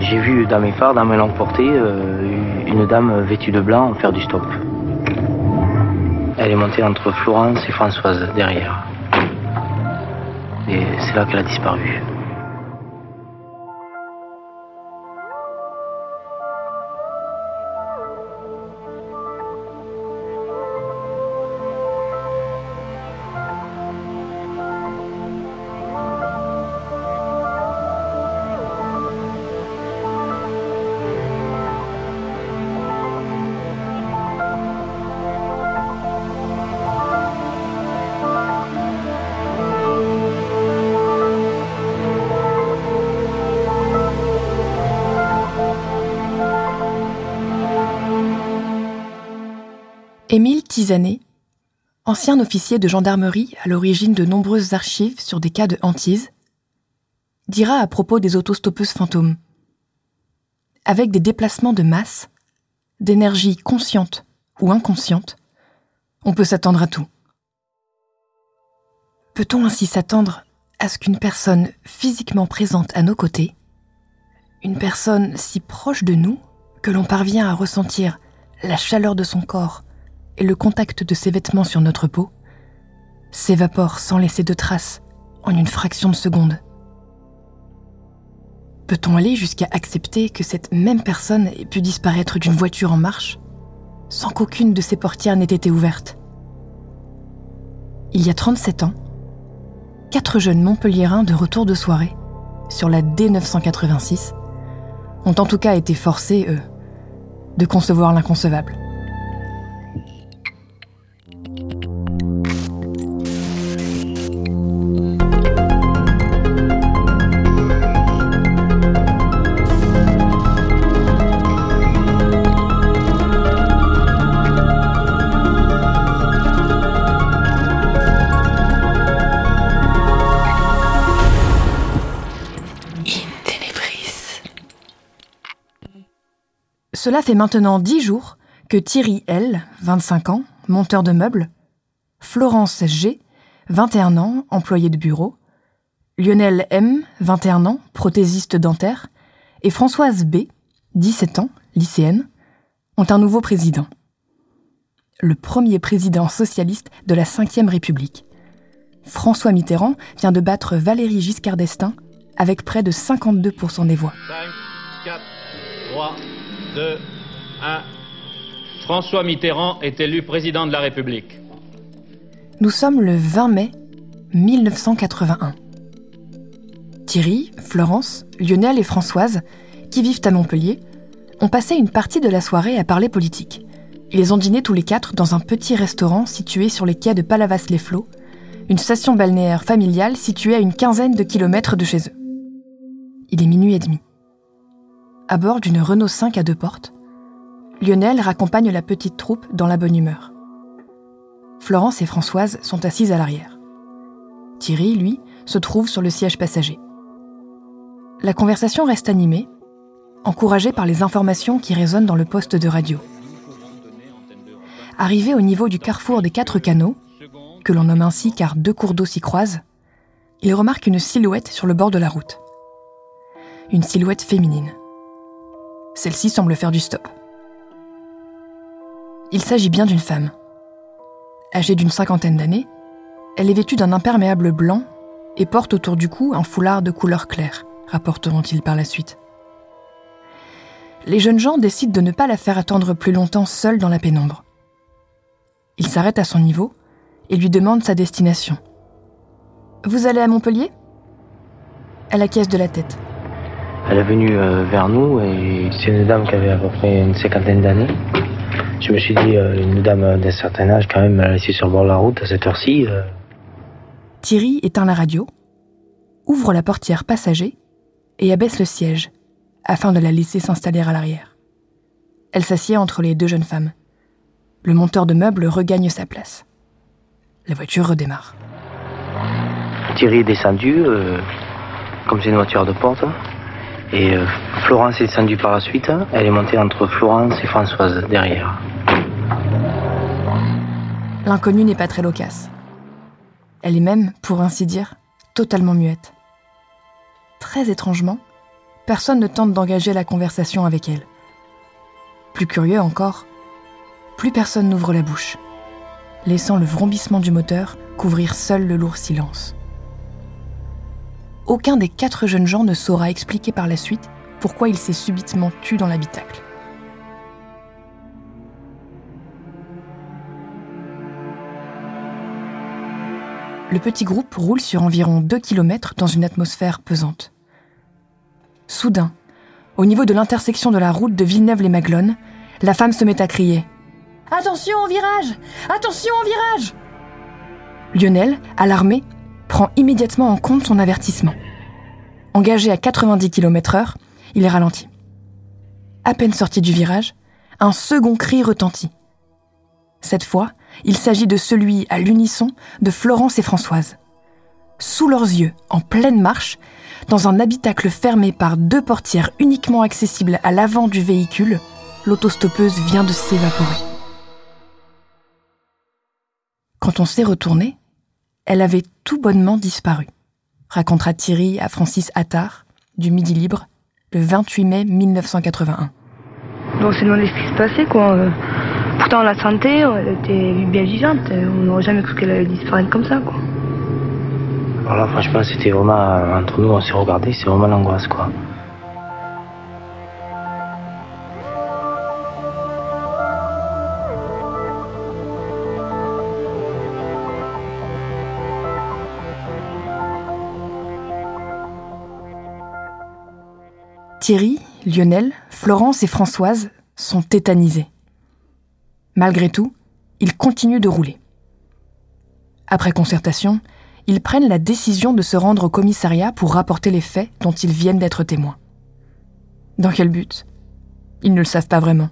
J'ai vu dans mes phares, dans mes langues portées, euh, une dame vêtue de blanc faire du stop. Elle est montée entre Florence et Françoise derrière. Et c'est là qu'elle a disparu. Émile Tisanet, ancien officier de gendarmerie à l'origine de nombreuses archives sur des cas de hantise, dira à propos des autostoppeuses fantômes. Avec des déplacements de masse, d'énergie consciente ou inconsciente, on peut s'attendre à tout. Peut-on ainsi s'attendre à ce qu'une personne physiquement présente à nos côtés, une personne si proche de nous que l'on parvient à ressentir la chaleur de son corps et le contact de ses vêtements sur notre peau s'évapore sans laisser de traces en une fraction de seconde. Peut-on aller jusqu'à accepter que cette même personne ait pu disparaître d'une voiture en marche sans qu'aucune de ses portières n'ait été ouverte? Il y a 37 ans, quatre jeunes Montpelliérains de retour de soirée, sur la D986, ont en tout cas été forcés, eux, de concevoir l'inconcevable. Cela fait maintenant dix jours que Thierry L., 25 ans, monteur de meubles, Florence G., 21 ans, employé de bureau, Lionel M., 21 ans, prothésiste dentaire, et Françoise B., 17 ans, lycéenne, ont un nouveau président. Le premier président socialiste de la Ve République. François Mitterrand vient de battre Valéry Giscard d'Estaing avec près de 52% des voix. 5, 4, 3, 2, 1. François Mitterrand est élu président de la République. Nous sommes le 20 mai 1981. Thierry, Florence, Lionel et Françoise, qui vivent à Montpellier, ont passé une partie de la soirée à parler politique. Ils ont dîné tous les quatre dans un petit restaurant situé sur les quais de Palavas-les-Flots, une station balnéaire familiale située à une quinzaine de kilomètres de chez eux. Il est minuit et demi à bord d'une Renault 5 à deux portes, Lionel raccompagne la petite troupe dans la bonne humeur. Florence et Françoise sont assises à l'arrière. Thierry, lui, se trouve sur le siège passager. La conversation reste animée, encouragée par les informations qui résonnent dans le poste de radio. Arrivé au niveau du carrefour des quatre canaux, que l'on nomme ainsi car deux cours d'eau s'y croisent, il remarque une silhouette sur le bord de la route. Une silhouette féminine. Celle-ci semble faire du stop. Il s'agit bien d'une femme. Âgée d'une cinquantaine d'années, elle est vêtue d'un imperméable blanc et porte autour du cou un foulard de couleur claire, rapporteront-ils par la suite. Les jeunes gens décident de ne pas la faire attendre plus longtemps seule dans la pénombre. Ils s'arrêtent à son niveau et lui demandent sa destination. Vous allez à Montpellier? Elle acquiesce de la tête. Elle est venue euh, vers nous et c'est une dame qui avait à peu près une cinquantaine d'années. Je me suis dit, euh, une dame d'un certain âge, quand même, elle est sur le bord de la route à cette heure-ci. Euh. Thierry éteint la radio, ouvre la portière passager et abaisse le siège afin de la laisser s'installer à l'arrière. Elle s'assied entre les deux jeunes femmes. Le monteur de meubles regagne sa place. La voiture redémarre. Thierry est descendu, comme c'est une voiture de porte. Et euh, Florence est descendue par la suite. Elle est montée entre Florence et Françoise derrière. L'inconnue n'est pas très loquace. Elle est même, pour ainsi dire, totalement muette. Très étrangement, personne ne tente d'engager la conversation avec elle. Plus curieux encore, plus personne n'ouvre la bouche, laissant le vrombissement du moteur couvrir seul le lourd silence. Aucun des quatre jeunes gens ne saura expliquer par la suite pourquoi il s'est subitement tué dans l'habitacle. Le petit groupe roule sur environ 2 km dans une atmosphère pesante. Soudain, au niveau de l'intersection de la route de Villeneuve-les-Maglones, la femme se met à crier Attention au virage Attention au virage Lionel, alarmé, prend immédiatement en compte son avertissement. Engagé à 90 km/h, il est ralenti. À peine sorti du virage, un second cri retentit. Cette fois, il s'agit de celui à l'unisson de Florence et Françoise. Sous leurs yeux, en pleine marche, dans un habitacle fermé par deux portières uniquement accessibles à l'avant du véhicule, l'autostoppeuse vient de s'évaporer. Quand on s'est retourné, elle avait tout bonnement disparu, racontera Thierry à Francis Attard, du Midi Libre, le 28 mai 1981. Donc c'est demandé ce qui se passait, quoi. Pourtant, la santé, elle était bien vivante. On n'aurait jamais cru qu'elle allait disparaître comme ça, quoi. Alors là, franchement, c'était vraiment, entre nous, on s'est regardé, c'est vraiment l'angoisse, quoi. Thierry, Lionel, Florence et Françoise sont tétanisés. Malgré tout, ils continuent de rouler. Après concertation, ils prennent la décision de se rendre au commissariat pour rapporter les faits dont ils viennent d'être témoins. Dans quel but? Ils ne le savent pas vraiment.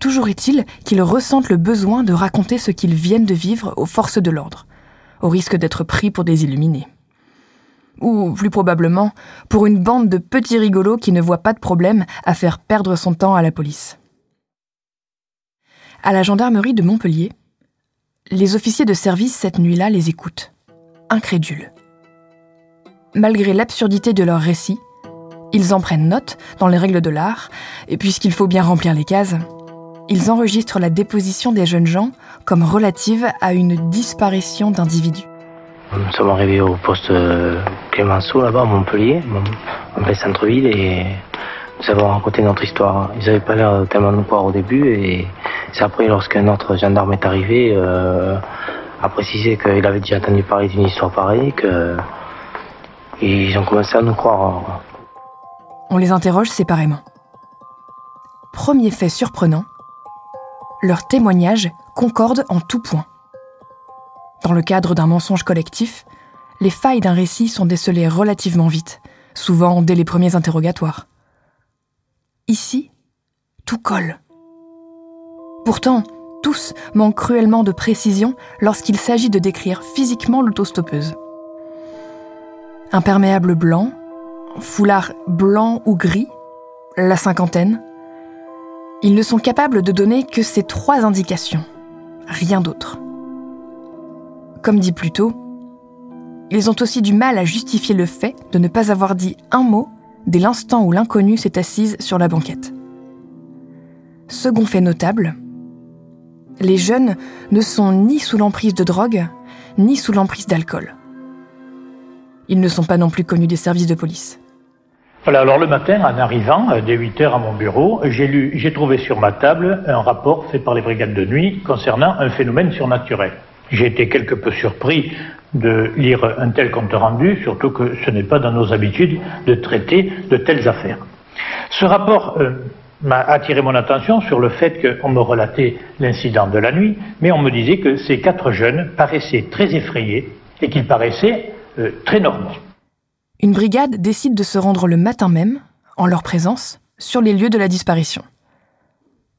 Toujours est-il qu'ils ressentent le besoin de raconter ce qu'ils viennent de vivre aux forces de l'ordre, au risque d'être pris pour des illuminés ou plus probablement pour une bande de petits rigolos qui ne voient pas de problème à faire perdre son temps à la police. À la gendarmerie de Montpellier, les officiers de service cette nuit-là les écoutent, incrédules. Malgré l'absurdité de leur récit, ils en prennent note dans les règles de l'art, et puisqu'il faut bien remplir les cases, ils enregistrent la déposition des jeunes gens comme relative à une disparition d'individus. Nous sommes arrivés au poste euh, Clémenceau, là-bas, à Montpellier, en plein centre-ville, et nous avons raconté notre histoire. Ils n'avaient pas l'air tellement nous croire au début, et c'est après, lorsqu'un autre gendarme est arrivé, euh, a précisé qu'il avait déjà entendu parler d'une histoire pareille, que ils ont commencé à nous croire. On les interroge séparément. Premier fait surprenant, leurs témoignages concordent en tout point. Dans le cadre d'un mensonge collectif, les failles d'un récit sont décelées relativement vite, souvent dès les premiers interrogatoires. Ici, tout colle. Pourtant, tous manquent cruellement de précision lorsqu'il s'agit de décrire physiquement l'autostoppeuse. Imperméable blanc, foulard blanc ou gris, la cinquantaine. Ils ne sont capables de donner que ces trois indications, rien d'autre. Comme dit plus tôt, ils ont aussi du mal à justifier le fait de ne pas avoir dit un mot dès l'instant où l'inconnue s'est assise sur la banquette. Second fait notable, les jeunes ne sont ni sous l'emprise de drogue, ni sous l'emprise d'alcool. Ils ne sont pas non plus connus des services de police. Voilà, alors le matin, en arrivant, euh, dès 8 heures à mon bureau, j'ai lu, j'ai trouvé sur ma table un rapport fait par les brigades de nuit concernant un phénomène surnaturel. J'ai été quelque peu surpris de lire un tel compte rendu, surtout que ce n'est pas dans nos habitudes de traiter de telles affaires. Ce rapport euh, m'a attiré mon attention sur le fait qu'on me relatait l'incident de la nuit, mais on me disait que ces quatre jeunes paraissaient très effrayés et qu'ils paraissaient euh, très normaux. Une brigade décide de se rendre le matin même, en leur présence, sur les lieux de la disparition.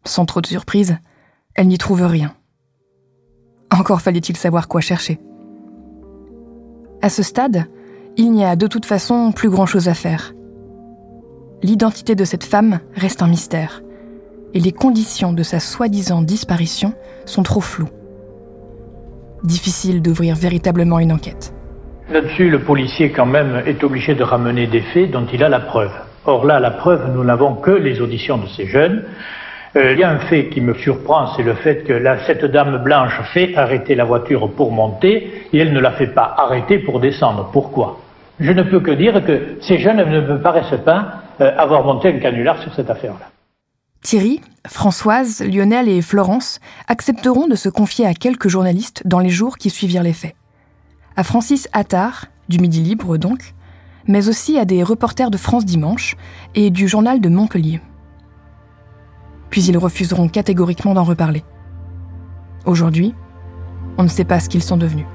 Sans trop de surprise, elle n'y trouve rien. Encore fallait-il savoir quoi chercher. À ce stade, il n'y a de toute façon plus grand-chose à faire. L'identité de cette femme reste un mystère, et les conditions de sa soi-disant disparition sont trop floues. Difficile d'ouvrir véritablement une enquête. Là-dessus, le policier, quand même, est obligé de ramener des faits dont il a la preuve. Or là, la preuve, nous n'avons que les auditions de ces jeunes. Euh, il y a un fait qui me surprend, c'est le fait que cette dame blanche fait arrêter la voiture pour monter et elle ne la fait pas arrêter pour descendre. Pourquoi? Je ne peux que dire que ces jeunes ne me paraissent pas euh, avoir monté un canular sur cette affaire-là. Thierry, Françoise, Lionel et Florence accepteront de se confier à quelques journalistes dans les jours qui suivirent les faits. À Francis Attard, du Midi Libre donc, mais aussi à des reporters de France Dimanche et du journal de Montpellier. Puis ils refuseront catégoriquement d'en reparler. Aujourd'hui, on ne sait pas ce qu'ils sont devenus.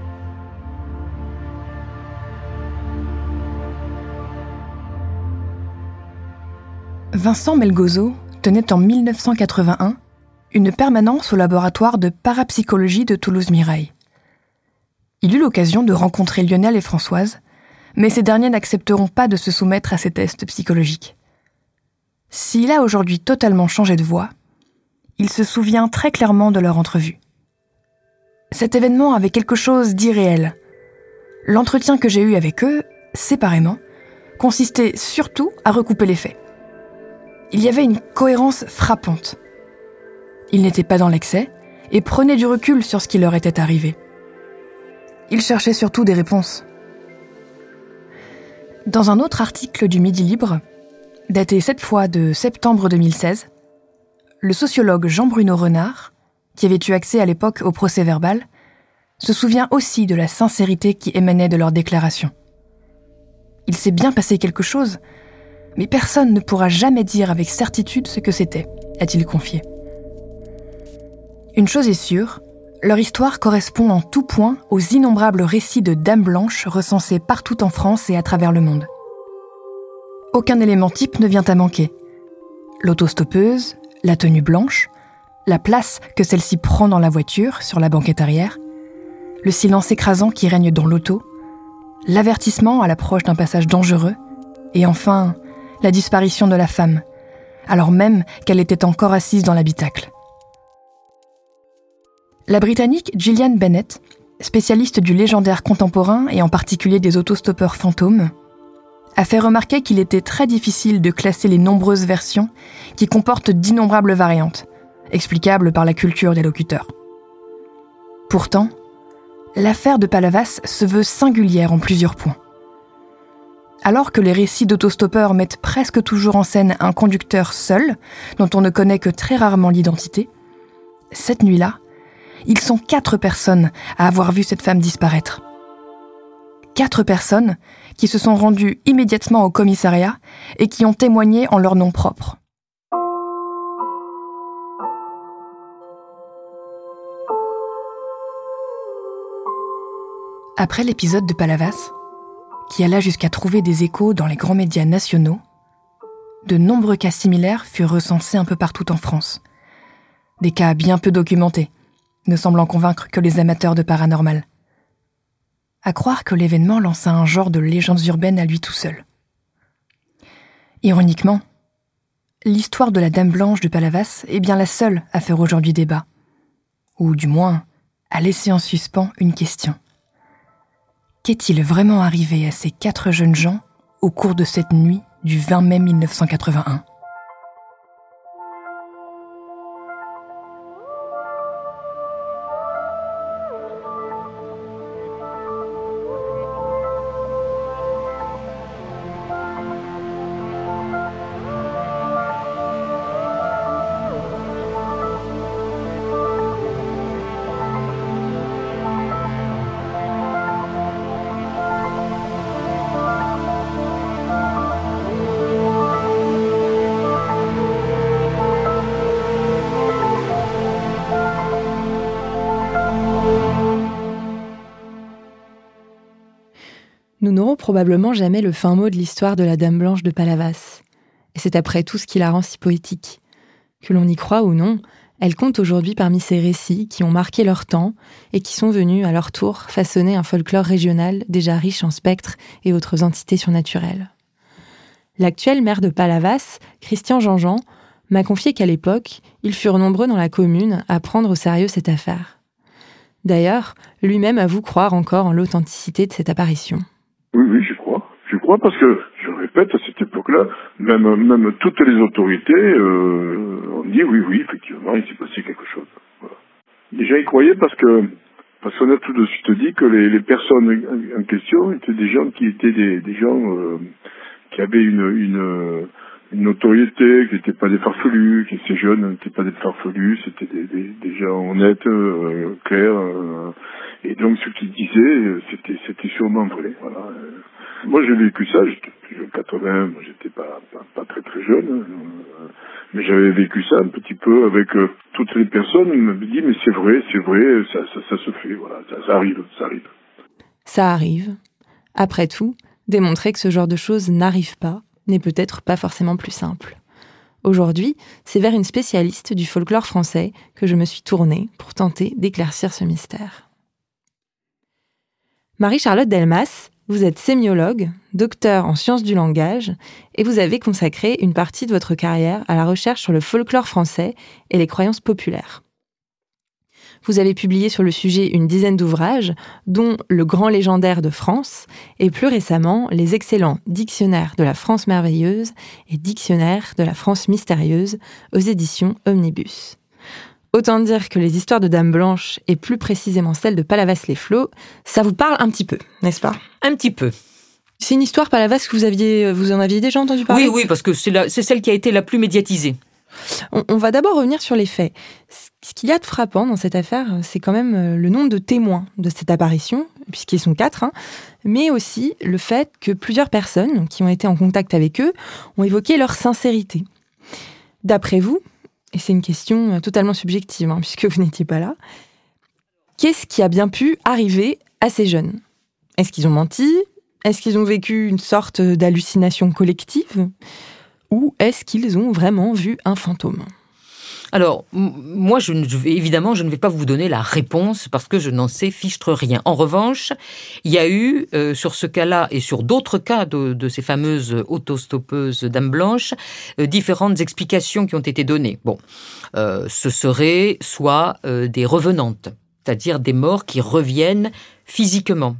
Vincent Melgozo tenait en 1981 une permanence au laboratoire de parapsychologie de Toulouse-Mirail. Il eut l'occasion de rencontrer Lionel et Françoise, mais ces derniers n'accepteront pas de se soumettre à ces tests psychologiques. S'il a aujourd'hui totalement changé de voix, il se souvient très clairement de leur entrevue. Cet événement avait quelque chose d'irréel. L'entretien que j'ai eu avec eux, séparément, consistait surtout à recouper les faits. Il y avait une cohérence frappante. Ils n'étaient pas dans l'excès et prenaient du recul sur ce qui leur était arrivé. Ils cherchaient surtout des réponses. Dans un autre article du Midi Libre, daté cette fois de septembre 2016, le sociologue Jean-Bruno Renard, qui avait eu accès à l'époque au procès verbal, se souvient aussi de la sincérité qui émanait de leurs déclarations. Il s'est bien passé quelque chose, mais personne ne pourra jamais dire avec certitude ce que c'était, a-t-il confié. Une chose est sûre, leur histoire correspond en tout point aux innombrables récits de dames blanches recensés partout en France et à travers le monde. Aucun élément type ne vient à manquer. L'autostoppeuse, la tenue blanche, la place que celle-ci prend dans la voiture, sur la banquette arrière, le silence écrasant qui règne dans l'auto, l'avertissement à l'approche d'un passage dangereux, et enfin la disparition de la femme, alors même qu'elle était encore assise dans l'habitacle. La Britannique Gillian Bennett, spécialiste du légendaire contemporain et en particulier des autostoppeurs fantômes, a fait remarquer qu'il était très difficile de classer les nombreuses versions qui comportent d'innombrables variantes, explicables par la culture des locuteurs. Pourtant, l'affaire de Palavas se veut singulière en plusieurs points. Alors que les récits d'autostoppeurs mettent presque toujours en scène un conducteur seul, dont on ne connaît que très rarement l'identité, cette nuit-là, ils sont quatre personnes à avoir vu cette femme disparaître. Quatre personnes qui se sont rendues immédiatement au commissariat et qui ont témoigné en leur nom propre. Après l'épisode de Palavas, qui alla jusqu'à trouver des échos dans les grands médias nationaux, de nombreux cas similaires furent recensés un peu partout en France. Des cas bien peu documentés, ne semblant convaincre que les amateurs de paranormal. À croire que l'événement lança un genre de légendes urbaines à lui tout seul. Ironiquement, l'histoire de la Dame Blanche de Palavas est bien la seule à faire aujourd'hui débat, ou du moins à laisser en suspens une question. Qu'est-il vraiment arrivé à ces quatre jeunes gens au cours de cette nuit du 20 mai 1981 Nous n'aurons probablement jamais le fin mot de l'histoire de la Dame Blanche de Palavas. Et c'est après tout ce qui la rend si poétique. Que l'on y croit ou non, elle compte aujourd'hui parmi ces récits qui ont marqué leur temps et qui sont venus, à leur tour, façonner un folklore régional déjà riche en spectres et autres entités surnaturelles. L'actuel maire de Palavas, Christian Jean-Jean, m'a confié qu'à l'époque, ils furent nombreux dans la commune à prendre au sérieux cette affaire. D'ailleurs, lui-même avoue croire encore en l'authenticité de cette apparition. Oui, oui, je crois. Je crois parce que, je répète, à cette époque-là, même, même toutes les autorités euh, ont dit oui, oui, effectivement, il s'est passé quelque chose. Voilà. Déjà, ils croyaient parce que parce qu'on a tout de suite dit que les, les, personnes en question étaient des gens qui étaient des, des gens euh, qui avaient une, une, une notoriété, qui n'étaient pas des farfelus, qui étaient jeunes, n'étaient pas des farfelus, c'était des, gens honnêtes, euh, clairs. Euh, et donc ce qu'ils disaient, c'était, c'était sûrement vrai. Voilà. Moi j'ai vécu ça, j'étais plus jeune 80, j'étais pas, très très jeune, mais j'avais vécu ça un petit peu avec euh, toutes les personnes, ils me dit mais c'est vrai, c'est vrai, ça, se fait, voilà, ça arrive, ça arrive. Ça arrive. Après tout, démontrer que ce genre de choses n'arrive pas n'est peut-être pas forcément plus simple. Aujourd'hui, c'est vers une spécialiste du folklore français que je me suis tournée pour tenter d'éclaircir ce mystère. Marie-Charlotte Delmas, vous êtes sémiologue, docteur en sciences du langage, et vous avez consacré une partie de votre carrière à la recherche sur le folklore français et les croyances populaires. Vous avez publié sur le sujet une dizaine d'ouvrages, dont Le Grand Légendaire de France, et plus récemment les excellents Dictionnaires de la France merveilleuse et Dictionnaire de la France mystérieuse aux éditions Omnibus. Autant dire que les histoires de Dame Blanche, et plus précisément celle de Palavas-les-Flots, ça vous parle un petit peu, n'est-ce pas? Un petit peu. C'est une histoire Palavas que vous aviez, vous en aviez déjà entendu parler? Oui, oui, parce que c'est celle qui a été la plus médiatisée. On, va d'abord revenir sur les faits. Ce qu'il y a de frappant dans cette affaire, c'est quand même euh, le nombre de témoins de cette apparition, puisqu'ils sont quatre, hein, mais aussi le fait que plusieurs personnes qui ont été en contact avec eux ont évoqué leur sincérité. D'après vous, et c'est une question euh, totalement subjective, hein, puisque vous n'étiez pas là, qu'est-ce qui a bien pu arriver à ces jeunes? Est-ce qu'ils ont menti? Est-ce qu'ils ont vécu une sorte d'hallucination collective? Ou est-ce qu'ils ont vraiment vu un fantôme? Alors, moi, je, je, évidemment, je ne vais pas vous donner la réponse parce que je n'en sais fichtre rien. En revanche, il y a eu, euh, sur ce cas-là et sur d'autres cas de, ces fameuses autostoppeuses dames blanches, euh, différentes explications qui ont été données. Bon, euh, ce serait soit des revenantes, c'est-à-dire des morts qui reviennent physiquement.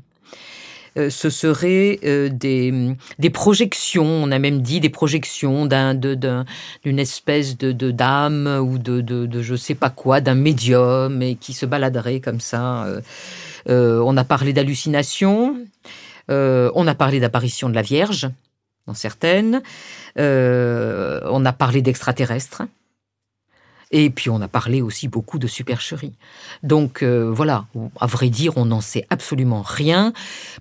Euh, ce serait euh, des, des projections, on a même dit des projections d'un, d'une espèce de, de d'âme ou de, de, de je sais pas quoi, d'un médium et qui se baladerait comme ça. Euh, on a parlé d'hallucinations, on a parlé d'apparition de la Vierge, dans certaines, on a parlé d'extraterrestres. Et puis on a parlé aussi beaucoup de supercherie. Donc euh, voilà, à vrai dire, on n'en sait absolument rien.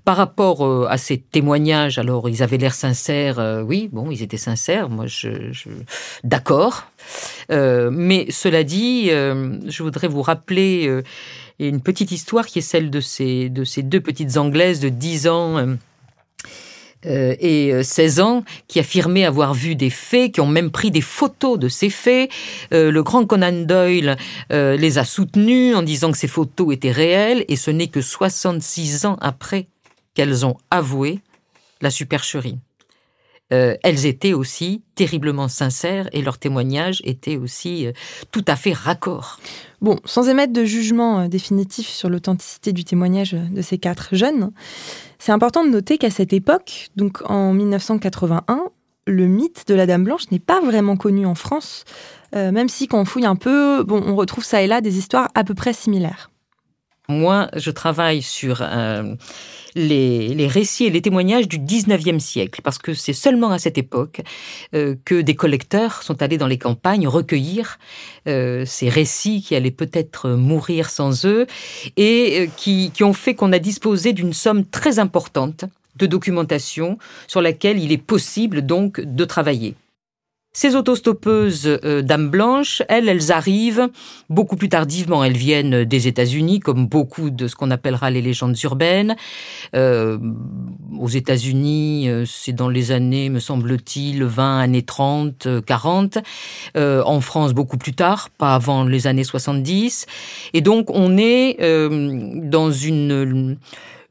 Par rapport euh, à ces témoignages, alors ils avaient l'air sincères, euh, oui, bon, ils étaient sincères, moi je... je... D'accord. Euh, mais cela dit, je voudrais vous rappeler une petite histoire qui est celle de ces, de ces deux petites Anglaises de 10 ans euh, et 16 ans qui affirmaient avoir vu des faits, qui ont même pris des photos de ces faits. Euh, le grand Conan Doyle euh, les a soutenus en disant que ces photos étaient réelles et ce n'est que 66 ans après qu'elles ont avoué la supercherie. Euh, elles étaient aussi terriblement sincères et leurs témoignages étaient aussi euh, tout à fait raccord. Bon, sans émettre de jugement euh, définitif sur l'authenticité du témoignage de ces quatre jeunes, c'est important de noter qu'à cette époque, donc en 1981, le mythe de la Dame Blanche n'est pas vraiment connu en France, euh, même si quand on fouille un peu, on retrouve ça et là des histoires à peu près similaires. Moi, je travaille sur euh, les, récits et les témoignages du 19e siècle, parce que c'est seulement à cette époque euh, que des collecteurs sont allés dans les campagnes recueillir euh, ces récits qui allaient peut-être mourir sans eux, et qui ont fait qu'on a disposé d'une somme très importante de documentation sur laquelle il est possible donc de travailler. Ces autostoppeuses euh, dames blanches, elles, elles arrivent beaucoup plus tardivement. Elles viennent des États-Unis, comme beaucoup de ce qu'on appellera les légendes urbaines. Euh, aux États-Unis, euh, c'est dans les années, me semble-t-il, 20, années 30, 40. Euh, en France, beaucoup plus tard, pas avant les années 70. Et donc, on est euh, dans une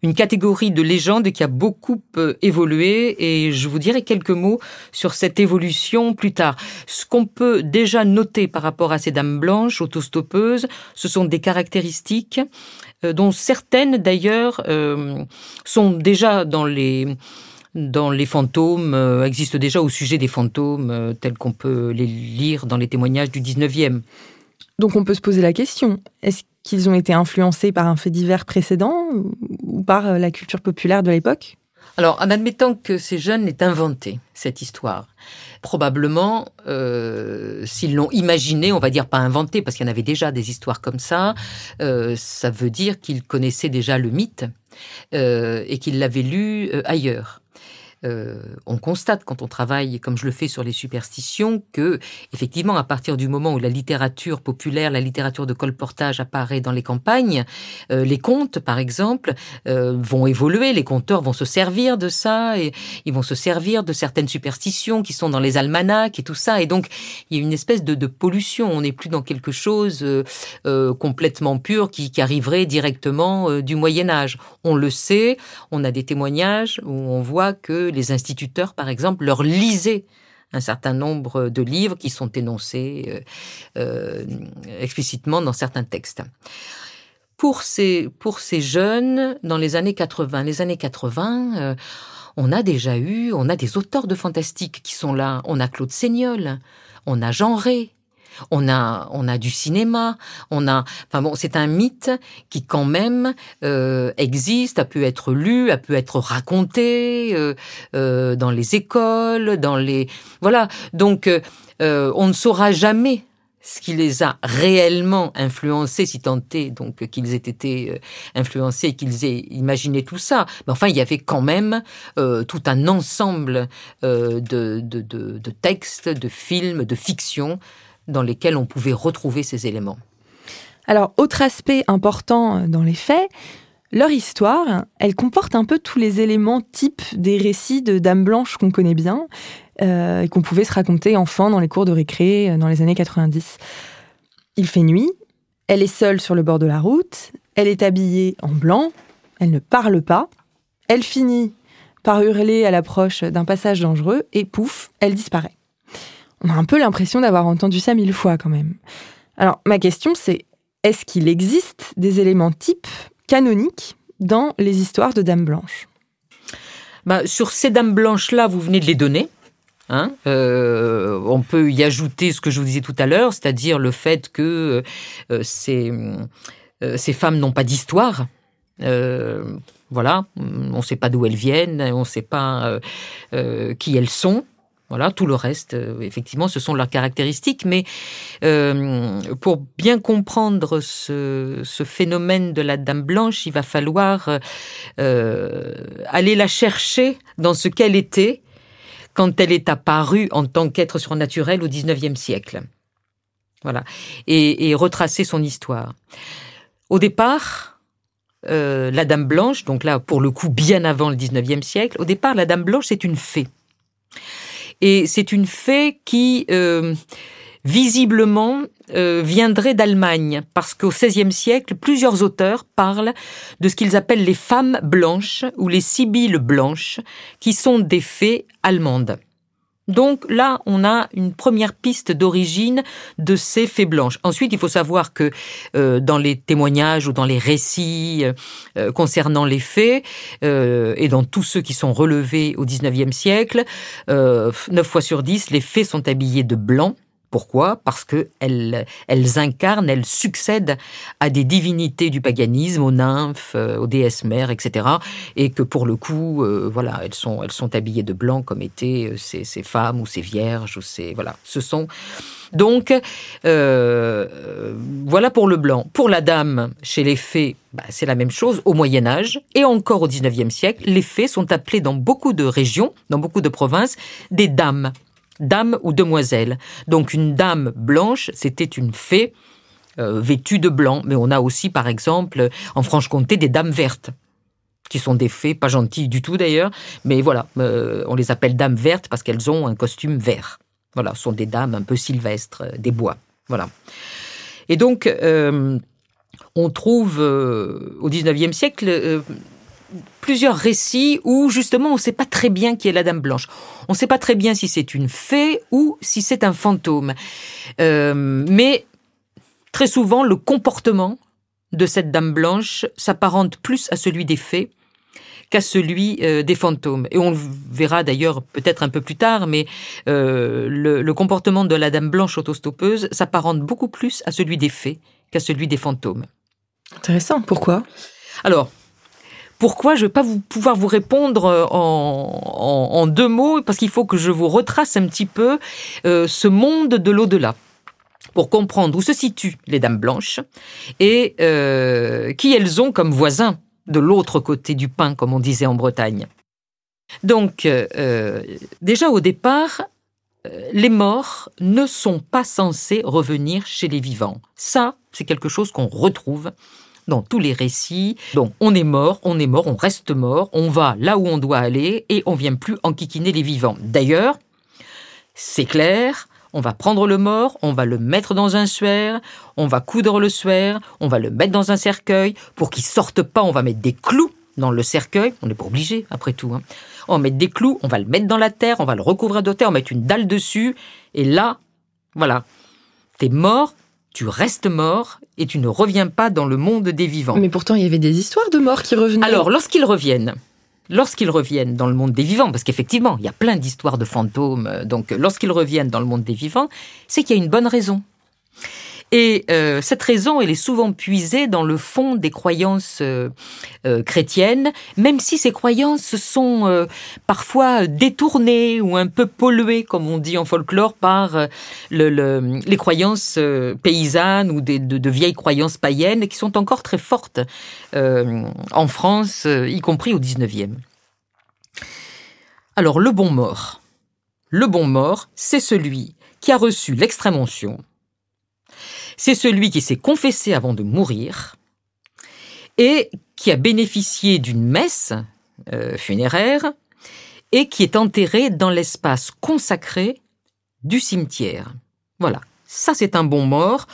une catégorie de légende qui a beaucoup euh, évolué et je vous dirai quelques mots sur cette évolution plus tard. Ce qu'on peut déjà noter par rapport à ces dames blanches autostoppeuses, ce sont des caractéristiques euh, dont certaines d'ailleurs euh, sont déjà dans les dans les fantômes, existent déjà au sujet des fantômes tels qu'on peut les lire dans les témoignages du 19e. Donc on peut se poser la question, est-ce qu'ils ont été influencés par un fait divers précédent ou par euh, la culture populaire de l'époque alors, en admettant que ces jeunes aient inventé cette histoire, probablement, euh, s'ils l'ont imaginé, on va dire pas inventé, parce qu'il y en avait déjà des histoires comme ça, euh, ça veut dire qu'ils connaissaient déjà le mythe et qu'ils l'avaient lu ailleurs. Euh, on constate quand on travaille, comme je le fais sur les superstitions, que effectivement, à partir du moment où la littérature populaire, la littérature de colportage apparaît dans les campagnes, euh, les contes, par exemple, euh, vont évoluer. Les conteurs vont se servir de ça et ils vont se servir de certaines superstitions qui sont dans les almanachs et tout ça. Et donc, il y a une espèce de, pollution. On n'est plus dans quelque chose complètement pur qui, qui arriverait directement du Moyen Âge. On le sait. On a des témoignages où on voit que les instituteurs, par exemple, leur lisaient un certain nombre de livres qui sont énoncés euh, euh, explicitement dans certains textes. Pour ces, jeunes, dans les années 80, les années 80, euh, on a déjà eu, on a des auteurs de fantastique qui sont là. On a Claude Seignol, on a Jean Rey, on a, on a du cinéma, on a, enfin bon, c'est un mythe qui quand même euh, existe, a pu être lu, a pu être raconté euh, euh, dans les écoles, dans les, voilà. Donc, on ne saura jamais ce qui les a réellement influencés, si tant est donc qu'ils aient été influencés, qu'ils aient imaginé tout ça. Mais enfin, il y avait quand même tout un ensemble de, de, de, textes, de films, de fiction dans lesquels on pouvait retrouver ces éléments. Alors, autre aspect important dans les faits, leur histoire, elle comporte un peu tous les éléments types des récits de Dame Blanche qu'on connaît bien euh, et qu'on pouvait se raconter enfant dans les cours de récré euh, dans les années 90. Il fait nuit, elle est seule sur le bord de la route, elle est habillée en blanc, elle ne parle pas, elle finit par hurler à l'approche d'un passage dangereux et pouf, elle disparaît on a un peu l'impression d'avoir entendu ça mille fois quand même. Alors ma question c'est, est-ce qu'il existe des éléments types canoniques dans les histoires de Dames Blanches? Bah, Sur ces Dames Blanches-là, vous venez de les donner. Hein euh, on peut y ajouter ce que je vous disais tout à l'heure, c'est-à-dire le fait que euh, euh, ces femmes n'ont pas d'histoire. voilà, on ne sait pas d'où elles viennent, on ne sait pas qui elles sont. Voilà, tout le reste, euh, effectivement, ce sont leurs caractéristiques. Mais euh, pour bien comprendre ce, phénomène de la Dame Blanche, il va falloir euh, aller la chercher dans ce qu'elle était quand elle est apparue en tant qu'être surnaturel au XIXe siècle. Voilà, et, retracer son histoire. Au départ, la Dame Blanche, donc là, pour le coup, bien avant le XIXe siècle, au départ, la Dame Blanche, c'est une fée. Et c'est une fée qui, euh, visiblement, euh, viendrait d'Allemagne, parce qu'au XVIe siècle, plusieurs auteurs parlent de ce qu'ils appellent les femmes blanches ou les sibylles blanches, qui sont des fées allemandes. Donc là, on a une première piste d'origine de ces fées blanches. Ensuite, il faut savoir que euh, dans les témoignages ou dans les récits euh, concernant les fées, euh, et dans tous ceux qui sont relevés au XIXe siècle, 9 fois sur 10, les fées sont habillées de blanc. Pourquoi? Parce que elles, incarnent, elles succèdent à des divinités du paganisme, aux nymphes, euh, aux déesses mères, etc. Et que pour le coup, euh, voilà, elles sont, habillées de blanc comme étaient euh, ces, femmes ou ces vierges ou ces voilà. Ce sont donc voilà pour le blanc. Pour la dame, chez les fées, bah, c'est la même chose au Moyen Âge et encore au XIXe siècle. Les fées sont appelées dans beaucoup de régions, dans beaucoup de provinces, des dames dame ou demoiselle. Donc une dame blanche, c'était une fée euh, vêtue de blanc. Mais on a aussi, par exemple, en Franche-Comté, des dames vertes qui sont des fées, pas gentilles du tout d'ailleurs, mais voilà, euh, on les appelle dames vertes parce qu'elles ont un costume vert. Voilà, ce sont des dames un peu sylvestres, euh, des bois. Voilà. Et donc, on trouve au XIXe siècle plusieurs récits où justement on ne sait pas très bien qui est la Dame Blanche. On ne sait pas très bien si c'est une fée ou si c'est un fantôme. Euh, mais très souvent, le comportement de cette Dame Blanche s'apparente plus à celui des fées qu'à celui euh, des fantômes. Et on le verra d'ailleurs peut-être un peu plus tard, mais euh, le, le, comportement de la Dame Blanche autostoppeuse s'apparente beaucoup plus à celui des fées qu'à celui des fantômes. Intéressant. Pourquoi? Alors, pourquoi je ne vais pas vous, pouvoir vous répondre euh, en, en, en deux mots, parce qu'il faut que je vous retrace un petit peu euh, ce monde de l'au-delà pour comprendre où se situent les dames blanches et euh, qui elles ont comme voisins de l'autre côté du pain, comme on disait en Bretagne. Donc, déjà au départ, les morts ne sont pas censés revenir chez les vivants. Ça, c'est quelque chose qu'on retrouve dans tous les récits. Donc, on est mort, on est mort, on reste mort, on va là où on doit aller et on vient plus enquiquiner les vivants. D'ailleurs, c'est clair, on va prendre le mort, on va le mettre dans un suaire, on va coudre le suaire, on va le mettre dans un cercueil. Pour qu'il sorte pas, on va mettre des clous dans le cercueil. On n'est pas obligé, après tout. Hein. On va mettre des clous, on va le mettre dans la terre, on va le recouvrir de terre, on va mettre une dalle dessus. Et là, voilà, t'es mort, tu restes mort et tu ne reviens pas dans le monde des vivants. Mais pourtant, il y avait des histoires de morts qui revenaient. Alors, lorsqu'ils reviennent, lorsqu'ils reviennent dans le monde des vivants, parce qu'effectivement, il y a plein d'histoires de fantômes, donc lorsqu'ils reviennent dans le monde des vivants, c'est qu'il y a une bonne raison. Et euh, cette raison, elle est souvent puisée dans le fond des croyances euh, euh, chrétiennes, même si ces croyances sont euh, parfois détournées ou un peu polluées, comme on dit en folklore, par le, le, les croyances paysannes ou de, vieilles croyances païennes qui sont encore très fortes en France, y compris au 19e. Alors, le bon mort. Le bon mort, c'est celui qui a reçu l'extrême onction, c'est celui qui s'est confessé avant de mourir et qui a bénéficié d'une messe euh, funéraire et qui est enterré dans l'espace consacré du cimetière. Voilà, ça c'est un bon mort.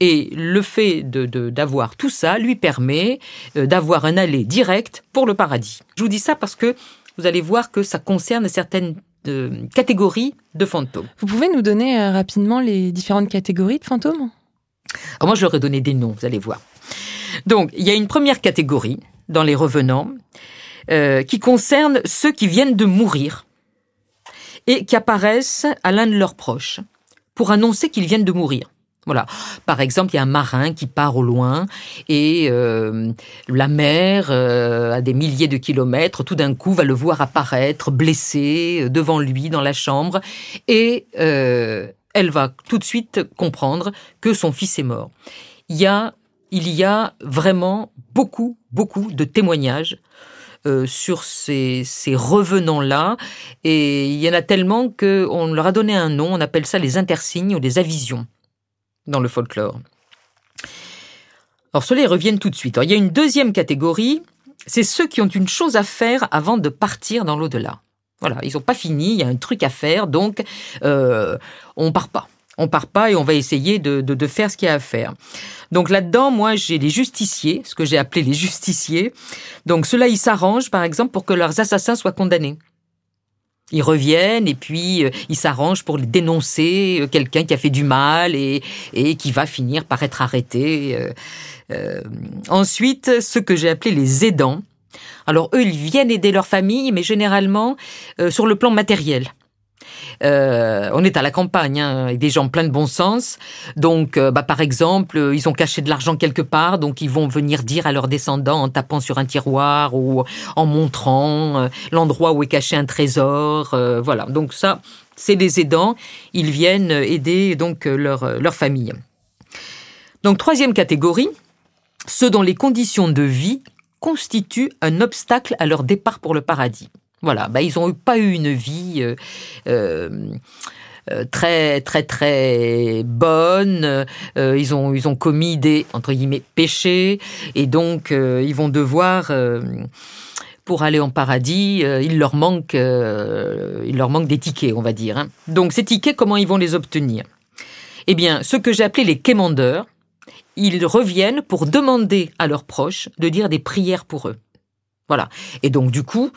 Et le fait d'avoir tout ça lui permet euh, d'avoir un aller direct pour le paradis. Je vous dis ça parce que vous allez voir que ça concerne certaines euh, catégories de fantômes. Vous pouvez nous donner rapidement les différentes catégories de fantômes? Alors moi, je leur ai donné des noms, vous allez voir. Donc, il y a une première catégorie dans les revenants euh, qui concerne ceux qui viennent de mourir et qui apparaissent à l'un de leurs proches pour annoncer qu'ils viennent de mourir. Voilà. Par exemple, il y a un marin qui part au loin et euh, la mer, euh, à des milliers de kilomètres, tout d'un coup va le voir apparaître blessé devant lui dans la chambre et elle va tout de suite comprendre que son fils est mort. Il y a, il y a vraiment beaucoup, beaucoup de témoignages euh, sur ces, revenants-là. Et il y en a tellement qu'on leur a donné un nom, on appelle ça les intersignes ou les avisions dans le folklore. Alors ceux-là reviennent tout de suite. Il y a une deuxième catégorie, c'est ceux qui ont une chose à faire avant de partir dans l'au-delà. Voilà, ils n'ont pas fini, il y a un truc à faire, donc euh, on part pas. On part pas et on va essayer de, de, de faire ce qu'il y a à faire. Donc là-dedans, moi, j'ai les justiciers, ce que j'ai appelé les justiciers. Donc ceux-là, ils s'arrangent, par exemple, pour que leurs assassins soient condamnés. Ils reviennent et puis euh, ils s'arrangent pour dénoncer euh, quelqu'un qui a fait du mal et, et qui va finir par être arrêté. Euh, euh, ensuite, ce que j'ai appelé les aidants. Alors eux, ils viennent aider leur famille, mais généralement euh, sur le plan matériel. Euh, on est à la campagne, hein, avec des gens pleins de bon sens. Donc, euh, bah, par exemple, ils ont caché de l'argent quelque part, donc ils vont venir dire à leurs descendants en tapant sur un tiroir ou en montrant l'endroit où est caché un trésor. Voilà. Donc ça, c'est des aidants. Ils viennent aider donc leur, leur famille. Donc troisième catégorie, ceux dont les conditions de vie constituent un obstacle à leur départ pour le paradis. Voilà, bah, ils n'ont pas eu une vie euh, euh, très très très bonne. Euh, ils ont ils ont commis des entre guillemets péchés et donc euh, ils vont devoir pour aller en paradis, il leur manque leur des tickets, on va dire. Hein. Donc ces tickets, comment ils vont les obtenir? Eh bien, ce que j'ai appelé les quémandeurs, ils reviennent pour demander à leurs proches de dire des prières pour eux. Voilà. Et donc du coup,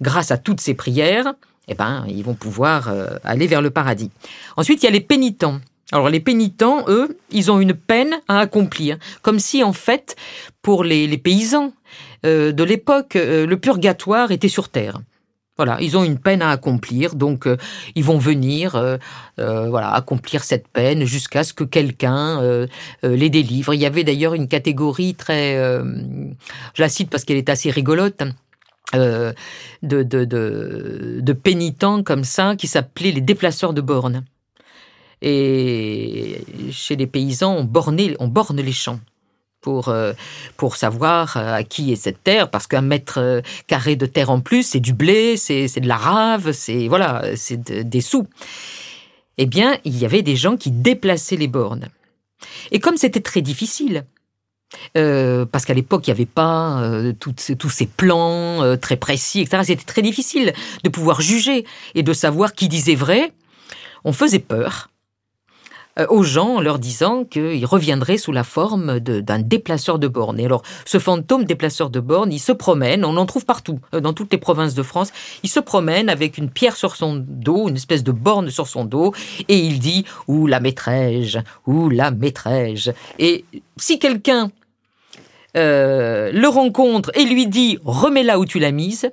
grâce à toutes ces prières, eh ben, ils vont pouvoir euh, aller vers le paradis. Ensuite, il y a les pénitents. Alors les pénitents, eux, ils ont une peine à accomplir, comme si en fait, pour les, paysans euh, de l'époque, euh, le purgatoire était sur terre. Voilà, ils ont une peine à accomplir, donc ils vont venir, voilà, accomplir cette peine jusqu'à ce que quelqu'un les délivre. Il y avait d'ailleurs une catégorie très, je la cite parce qu'elle est assez rigolote. Euh, de, de, de, pénitents comme ça qui s'appelaient les déplaceurs de bornes. Et chez les paysans, on, bornait, on borne les champs pour, euh, pour savoir euh, à qui est cette terre, parce qu'un mètre carré de terre en plus, c'est du blé, c'est de la rave, c'est voilà, c'est des sous. Eh bien, il y avait des gens qui déplaçaient les bornes. Et comme c'était très difficile, euh, parce qu'à l'époque, il n'y avait pas euh, tous ces plans euh, très précis, etc. C'était très difficile de pouvoir juger et de savoir qui disait vrai. On faisait peur aux gens en leur disant qu'ils reviendraient sous la forme d'un déplaceur de bornes. Et alors, ce fantôme déplaceur de bornes, il se promène, on en trouve partout, dans toutes les provinces de France, il se promène avec une pierre sur son dos, une espèce de borne sur son dos, et il dit « Où la maîtrais-je Où la maîtrais-je » Et si quelqu'un euh, le rencontre et lui dit remets-la où tu l'as mise,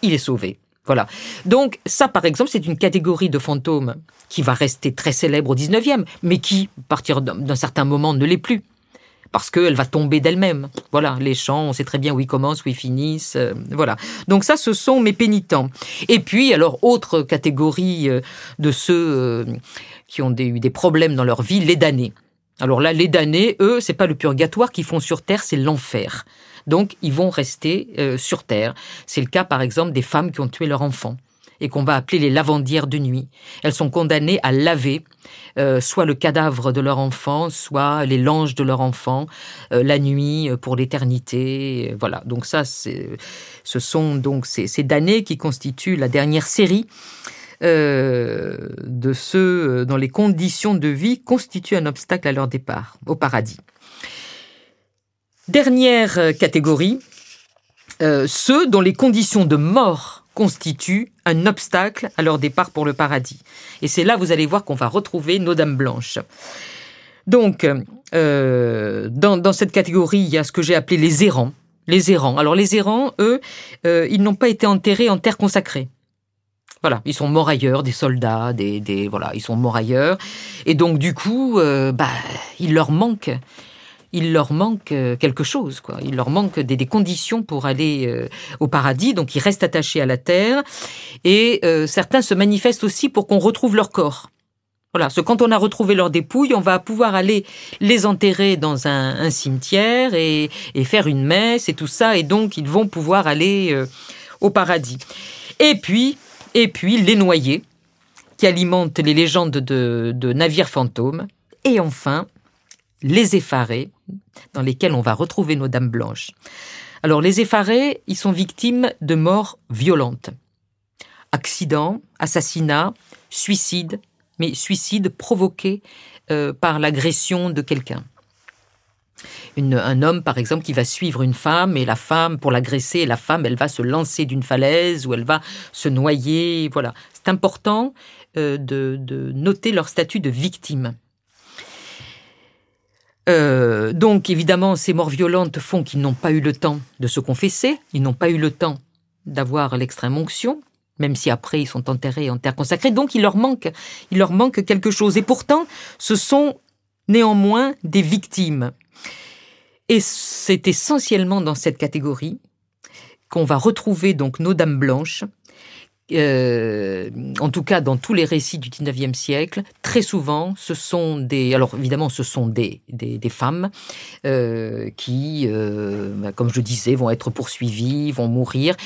il est sauvé. Voilà. Donc ça, par exemple, c'est une catégorie de fantômes qui va rester très célèbre au 19e, mais qui, à partir d'un certain moment, ne l'est plus. Parce qu'elle va tomber d'elle-même. Voilà, les chants, on sait très bien où ils commencent, où ils finissent. Euh, voilà. Donc ça, ce sont mes pénitents. Et puis, alors, autre catégorie euh, de ceux qui ont eu des problèmes dans leur vie, les damnés. Alors là, les damnés, eux, c'est pas le purgatoire qu'ils font sur terre, c'est l'enfer. Donc, ils vont rester euh, sur terre. C'est le cas, par exemple, des femmes qui ont tué leur enfant et qu'on va appeler les lavandières de nuit. Elles sont condamnées à laver euh, soit le cadavre de leur enfant, soit les langes de leur enfant euh, la nuit pour l'éternité. Voilà. Donc ça, ce sont donc ces, ces damnés qui constituent la dernière série de ceux dont les conditions de vie constituent un obstacle à leur départ au paradis. Dernière euh, catégorie, euh, ceux dont les conditions de mort constituent un obstacle à leur départ pour le paradis. Et c'est là, vous allez voir, qu'on va retrouver nos dames blanches. Donc, dans, cette catégorie, il y a ce que j'ai appelé les errants. Les errants. Alors, les errants, eux, ils n'ont pas été enterrés en terre consacrée. Voilà, ils sont morts ailleurs, des soldats, des, voilà, ils sont morts ailleurs, et donc du coup, euh, bah, il leur manque, il leur manque euh, quelque chose, quoi. Il leur manque des, conditions pour aller euh, au paradis, donc ils restent attachés à la terre, et certains se manifestent aussi pour qu'on retrouve leur corps. Voilà, ce quand on a retrouvé leurs dépouilles, on va pouvoir aller les enterrer dans un, cimetière et, et, faire une messe et tout ça, et donc ils vont pouvoir aller au paradis. Et puis, et puis les noyés, qui alimentent les légendes de, navires fantômes, et enfin les effarés, dans lesquels on va retrouver nos dames blanches. Alors les effarés, ils sont victimes de morts violentes. Accidents, assassinats, suicides, mais suicides provoqués euh, par l'agression de quelqu'un un homme, par exemple, qui va suivre une femme et la femme, pour l'agresser, la femme, elle va se lancer d'une falaise ou elle va se noyer. Voilà. C'est important euh, de, noter leur statut de victime. Euh, donc évidemment, ces morts violentes font qu'ils n'ont pas eu le temps de se confesser, ils n'ont pas eu le temps d'avoir l'extrême onction, même si après ils sont enterrés en terre consacrée. Donc il leur manque, il leur manque quelque chose. Et pourtant, ce sont néanmoins des victimes. Et c'est essentiellement dans cette catégorie qu'on va retrouver donc nos dames blanches, euh, en tout cas dans tous les récits du 19e siècle, très souvent, ce sont des... Alors évidemment, ce sont des, des, femmes euh, qui, euh, bah, comme je disais, vont être poursuivies, vont mourir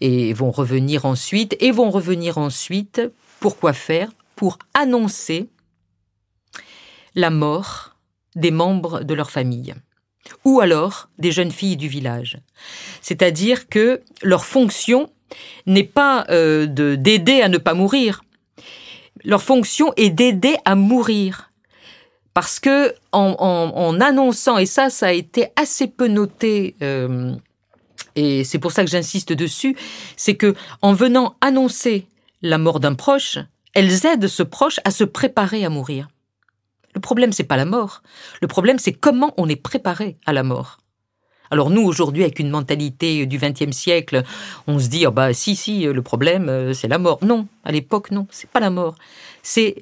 et vont revenir ensuite. Et vont revenir ensuite, pour quoi faire? Pour annoncer la mort des membres de leur famille ou alors des jeunes filles du village. C'est-à-dire que leur fonction n'est pas euh, d'aider à ne pas mourir. Leur fonction est d'aider à mourir. Parce que en, annonçant, et ça, ça a été assez peu noté euh, et c'est pour ça que j'insiste dessus, c'est que en venant annoncer la mort d'un proche, elles aident ce proche à se préparer à mourir. Le problème, c'est pas la mort. Le problème, c'est comment on est préparé à la mort. Alors nous, aujourd'hui, avec une mentalité du XXe siècle, on se dit, oh bah si, si, le problème, euh, c'est la mort. Non, à l'époque, non, c'est pas la mort. C'est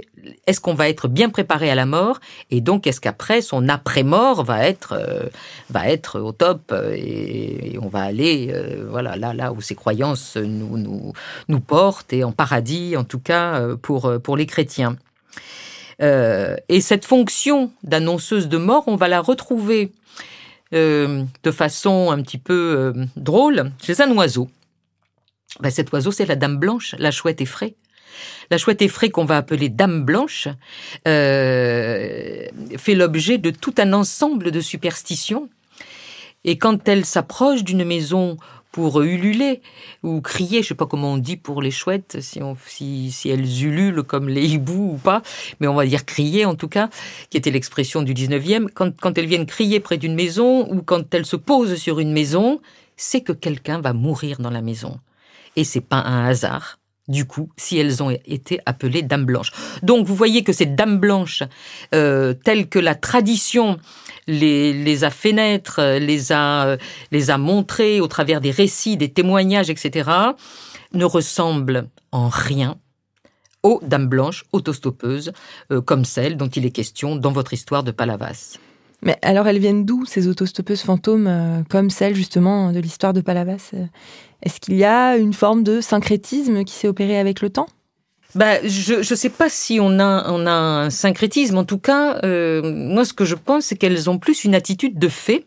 est-ce qu'on va être bien préparé à la mort et donc est-ce qu'après son après-mort va être euh, va être au top euh, et, on va aller voilà là là où ses croyances nous nous nous portent et en paradis en tout cas pour pour les chrétiens. et cette fonction d'annonceuse de mort, on va la retrouver euh, de façon un petit peu euh, drôle chez un oiseau. Ben, cet oiseau, c'est la dame blanche, la chouette effraie. La chouette effraie qu'on va appeler dame blanche euh, fait l'objet de tout un ensemble de superstitions. Et quand elle s'approche d'une maison pour ululer ou crier, je sais pas comment on dit pour les chouettes, si, on, si, si elles ululent comme les hiboux ou pas, mais on va dire crier en tout cas, qui était l'expression du 19e, quand, quand elles viennent crier près d'une maison ou quand elles se posent sur une maison, c'est que quelqu'un va mourir dans la maison. Et c'est pas un hasard du coup, si elles ont été appelées dames blanches. Donc, vous voyez que ces dames blanches, euh, telles que la tradition les, a fait naître, les a, les a montrées au travers des récits, des témoignages, etc., ne ressemblent en rien aux dames blanches autostoppeuses, euh, comme celles dont il est question dans votre histoire de Palavas. Mais alors elles viennent d'où ces autostoppeuses fantômes, euh, comme celle justement de l'histoire de Palavas est-ce qu'il y a une forme de syncrétisme qui s'est opéré avec le temps? Bah, je ne sais pas si on a, on a un syncrétisme. En tout cas, euh, moi, ce que je pense, c'est qu'elles ont plus une attitude de fait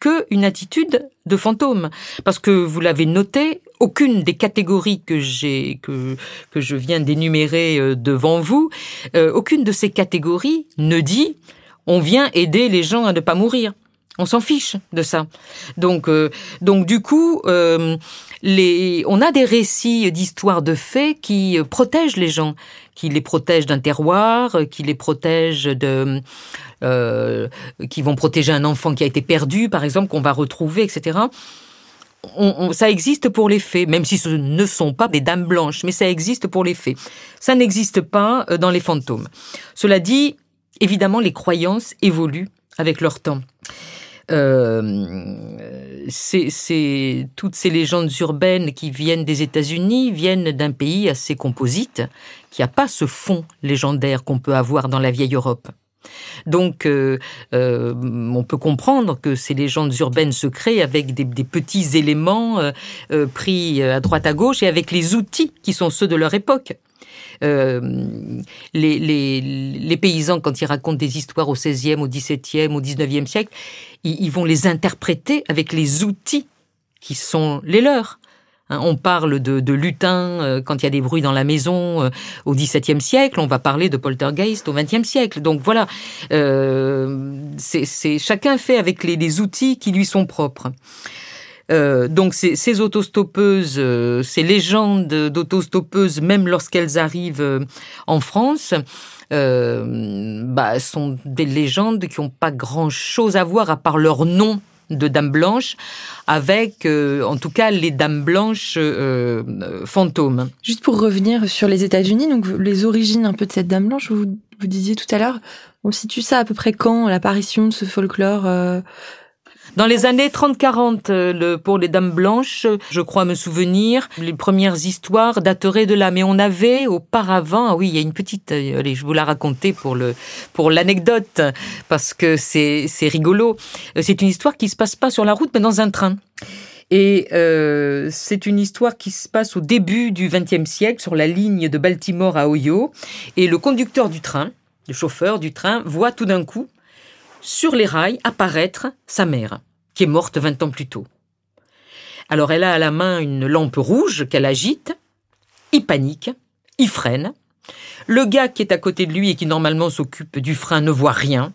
que une attitude de fantôme. Parce que vous l'avez noté, aucune des catégories que j'ai que que je viens d'énumérer euh, devant vous, euh, aucune de ces catégories ne dit on vient aider les gens à ne pas mourir. On s'en fiche de ça. Donc, euh, donc du coup, euh, les, on a des récits d'histoires de faits qui euh, protègent les gens, qui les protègent d'un terroir, qui les protègent de, qui vont protéger un enfant qui a été perdu, par exemple, qu'on va retrouver, etc. ça existe pour les faits, même si ce ne sont pas des dames blanches, mais ça existe pour les faits. Ça n'existe pas dans les fantômes. Cela dit, évidemment, les croyances évoluent avec leur temps. Euh, c'est toutes ces légendes urbaines qui viennent des États-Unis viennent d'un pays assez composite qui n'a pas ce fond légendaire qu'on peut avoir dans la vieille Europe. Donc, euh, euh, on peut comprendre que ces légendes urbaines se créent avec des, petits éléments pris à droite à gauche et avec les outils qui sont ceux de leur époque. Euh, les, les, paysans, quand ils racontent des histoires au XVIe, au XVIIe, au XIXe siècle, ils, vont les interpréter avec les outils qui sont les leurs. Hein, on parle de, lutin euh, quand il y a des bruits dans la maison euh, au XVIIe siècle. On va parler de poltergeist au XXe siècle. Donc voilà, c'est chacun fait avec les, outils qui lui sont propres. Euh, donc ces, ces autostoppeuses, euh, ces légendes d'autostoppeuses, même lorsqu'elles arrivent euh, en France, bah, sont des légendes qui n'ont pas grand-chose à voir à part leur nom de Dame Blanche avec, en tout cas, les Dames Blanches fantômes. Juste pour revenir sur les États-Unis, donc les origines un peu de cette Dame Blanche, vous, vous disiez tout à l'heure, on situe ça à peu près quand l'apparition de ce folklore dans les années 30-40, euh, pour les Dames Blanches, je crois me souvenir, les premières histoires dateraient de là. Mais on avait auparavant, ah oui, il y a une petite, euh, allez, je vous la raconter pour le, pour l'anecdote, parce que c'est, c'est rigolo. Euh, c'est une histoire qui se passe pas sur la route, mais dans un train. Et euh, c'est une histoire qui se passe au début du XXe siècle sur la ligne de Baltimore à Ohio. Et le conducteur du train, le chauffeur du train, voit tout d'un coup sur les rails apparaître sa mère, qui est morte vingt ans plus tôt. Alors elle a à la main une lampe rouge qu'elle agite, il panique, il freine. Le gars qui est à côté de lui et qui normalement s'occupe du frein ne voit rien.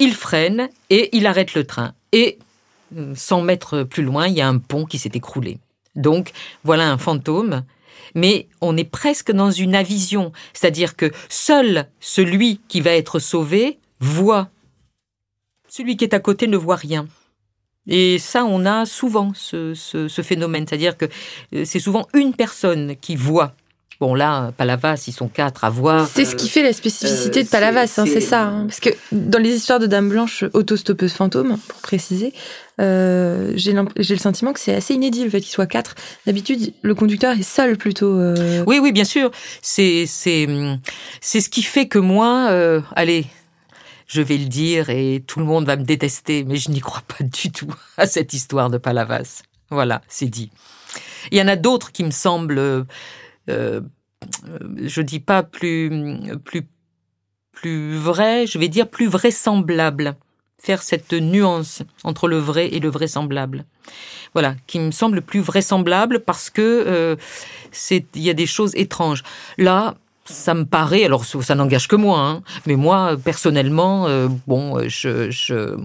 Il freine et il arrête le train. Et 100 mètres plus loin, il y a un pont qui s'est écroulé. Donc voilà un fantôme mais on est presque dans une avision, c'est-à-dire que seul celui qui va être sauvé voit. Celui qui est à côté ne voit rien. Et ça, on a souvent ce, ce phénomène, c'est-à-dire que c'est souvent une personne qui voit Bon, là, Palavas, ils sont quatre à voir. C'est ce qui fait la spécificité de Palavas, hein, c'est ça. Hein. Parce que dans les histoires de Dame Blanche, autostoppeuse fantôme, pour préciser, euh, j'ai le sentiment que c'est assez inédit le fait qu'ils soient quatre. D'habitude, le conducteur est seul plutôt. Euh. Oui, oui, bien sûr. C'est c'est c'est ce qui fait que moi, euh, allez, je vais le dire et tout le monde va me détester, mais je n'y crois pas du tout à cette histoire de Palavas. Voilà, c'est dit. Il y en a d'autres qui me semblent euh, je dis pas plus, plus, plus vrai, je vais dire plus vraisemblable. Faire cette nuance entre le vrai et le vraisemblable. Voilà, qui me semble plus vraisemblable parce que euh, c'est, il y a des choses étranges. Là, ça me paraît, alors ça n'engage que moi, hein, mais moi personnellement, euh, bon, je, je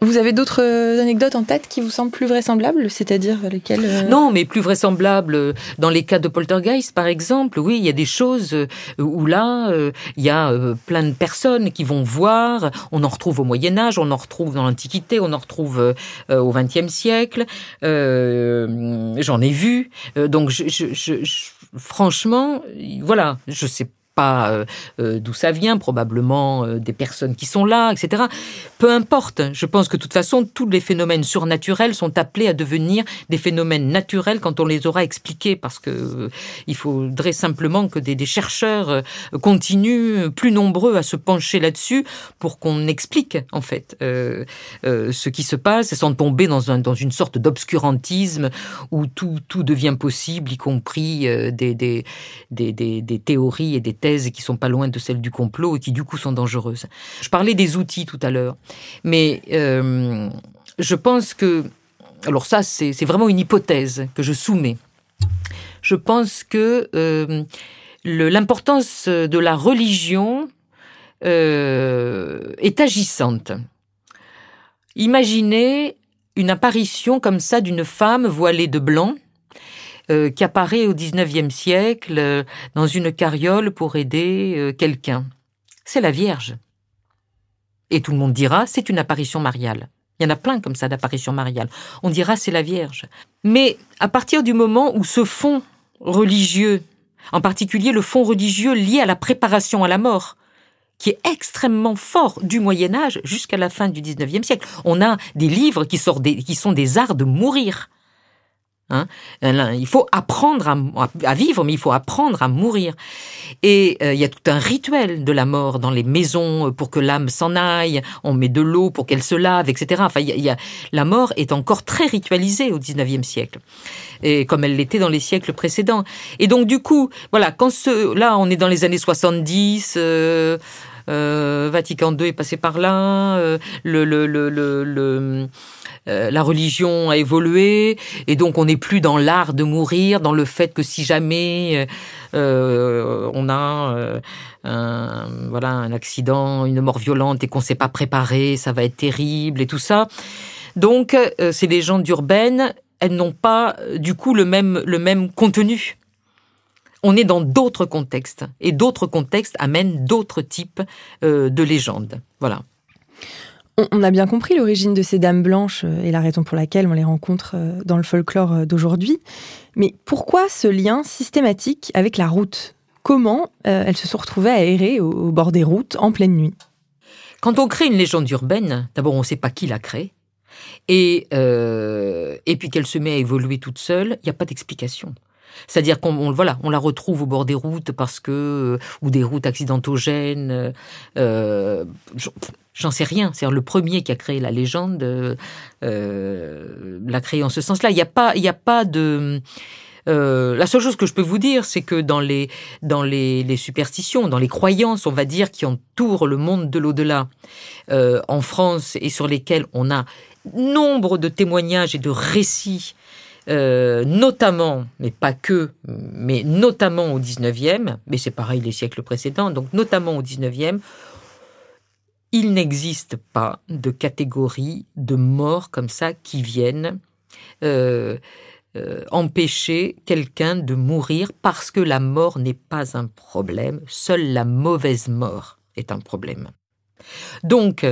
vous avez d'autres euh, anecdotes en tête qui vous semblent plus vraisemblables, c'est-à-dire lesquelles euh Non, mais plus vraisemblables euh, dans les cas de poltergeist, par exemple. Oui, il y a des choses où là, il y a plein de personnes qui vont voir. On en retrouve au Moyen Âge, on en retrouve dans l'Antiquité, on en retrouve au XXe siècle. J'en ai vu. Donc, franchement, voilà, je sais pas euh, euh, d'où ça vient, probablement euh, des personnes qui sont là, etc. Peu importe, je pense que de toute façon, tous les phénomènes surnaturels sont appelés à devenir des phénomènes naturels quand on les aura expliqués, parce que il faudrait simplement que des, chercheurs continuent plus nombreux à se pencher là-dessus pour qu'on explique en fait ce qui se passe, sans tomber dans, un, dans une sorte d'obscurantisme où tout, tout devient possible, y compris des, des, des, des théories et des thèses qui sont pas loin de celles du complot et qui du coup sont dangereuses. Je parlais des outils tout à l'heure, mais euh, je pense que, alors ça c'est vraiment une hypothèse que je soumets. Je pense que euh, l'importance de la religion euh, est agissante. Imaginez une apparition comme ça d'une femme voilée de blanc euh, qui apparaît au XIXe siècle euh, dans une carriole pour aider euh, quelqu'un. C'est la Vierge. Et tout le monde dira, c'est une apparition mariale. Il y en a plein comme ça d'apparitions mariales. On dira, c'est la Vierge. Mais à partir du moment où ce fond religieux, en particulier le fond religieux lié à la préparation à la mort, qui est extrêmement fort du Moyen Âge jusqu'à la fin du XIXe siècle. On a des livres qui, sortent qui sont des arts de mourir. Hein. il faut apprendre à, vivre, mais il faut apprendre à mourir. Et euh, il y a tout un rituel de la mort dans les maisons euh, pour que l'âme s'en aille. On met de l'eau pour qu'elle se lave, etc. Enfin, la mort est encore très ritualisée au XIXe siècle, et comme elle l'était dans les siècles précédents. Et donc du coup, voilà, quand là, on est dans les années 70. Euh, Vatican II est passé par là, le, le, le, le euh, la religion a évolué et donc on n'est plus dans l'art de mourir, dans le fait que si jamais euh, euh, on a un, voilà un accident, une mort violente et qu'on ne s'est pas préparé, ça va être terrible et tout ça. Donc ces légendes urbaines, elles n'ont pas du coup le même le même contenu on est dans d'autres contextes et d'autres contextes amènent d'autres types de légendes. Voilà. On a bien compris l'origine de ces dames blanches euh, et la raison pour laquelle on les rencontre euh, dans le folklore euh, d'aujourd'hui. Mais pourquoi ce lien systématique avec la route? Comment elles se sont retrouvées à errer au, bord des routes en pleine nuit? Quand on crée une légende urbaine, d'abord on ne sait pas qui l'a créée. Et, et puis qu'elle se met à évoluer toute seule, il n'y a pas d'explication. C'est-à-dire qu'on voilà, on la retrouve au bord des routes parce que ou des routes accidentogènes. Euh, J'en sais rien. C'est le premier qui a créé la légende euh, l'a créé en ce sens-là. Il n'y a pas, il y a pas de euh, la seule chose que je peux vous dire, c'est que dans les superstitions, dans les croyances, on va dire, qui entourent le monde de l'au-delà euh, en France et sur lesquelles on a nombre de témoignages et de récits, euh, notamment, mais pas que, mais notamment au 19e, mais c'est pareil les siècles précédents, donc notamment au 19e, il n'existe pas de catégorie de morts comme ça qui viennent euh, euh, empêcher quelqu'un de mourir parce que la mort n'est pas un problème, seule la mauvaise mort est un problème. Donc,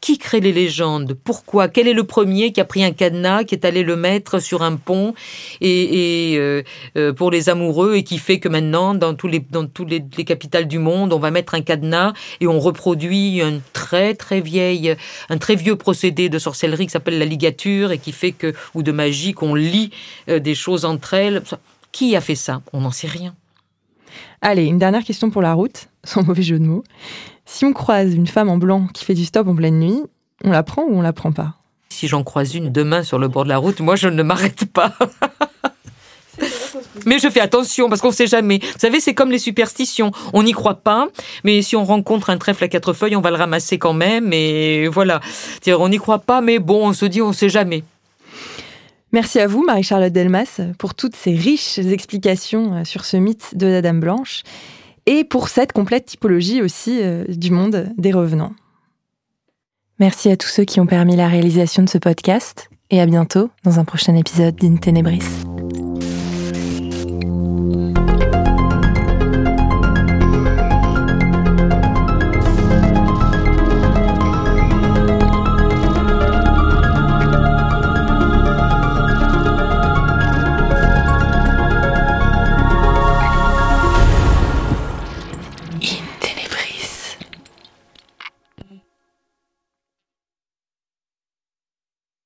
qui crée les légendes? Pourquoi? Quel est le premier qui a pris un cadenas, qui est allé le mettre sur un pont et, euh, euh, pour les amoureux et qui fait que maintenant dans tous les dans les, capitales du monde on va mettre un cadenas et on reproduit un très très vieille un très vieux procédé de sorcellerie qui s'appelle la ligature et qui fait que ou de magie qu'on lit euh, des choses entre elles. Qui a fait ça? On n'en sait rien. Allez, une dernière question pour la route, sans mauvais jeu de mots. Si on croise une femme en blanc qui fait du stop en pleine nuit, on la prend ou on la prend pas? Si j'en croise une demain sur le bord de la route, moi je ne m'arrête pas. Mais je fais attention parce qu'on ne sait jamais. Vous savez, c'est comme les superstitions. On n'y croit pas, mais si on rencontre un trèfle à quatre feuilles, on va le ramasser quand même. Et voilà. On n'y croit pas, mais bon, on se dit, on ne sait jamais. Merci à vous, Marie-Charlotte Delmas, pour toutes ces riches explications euh, sur ce mythe de la Dame Blanche et pour cette complète typologie aussi euh, du monde des revenants. Merci à tous ceux qui ont permis la réalisation de ce podcast et à bientôt dans un prochain épisode d'In Tenebris.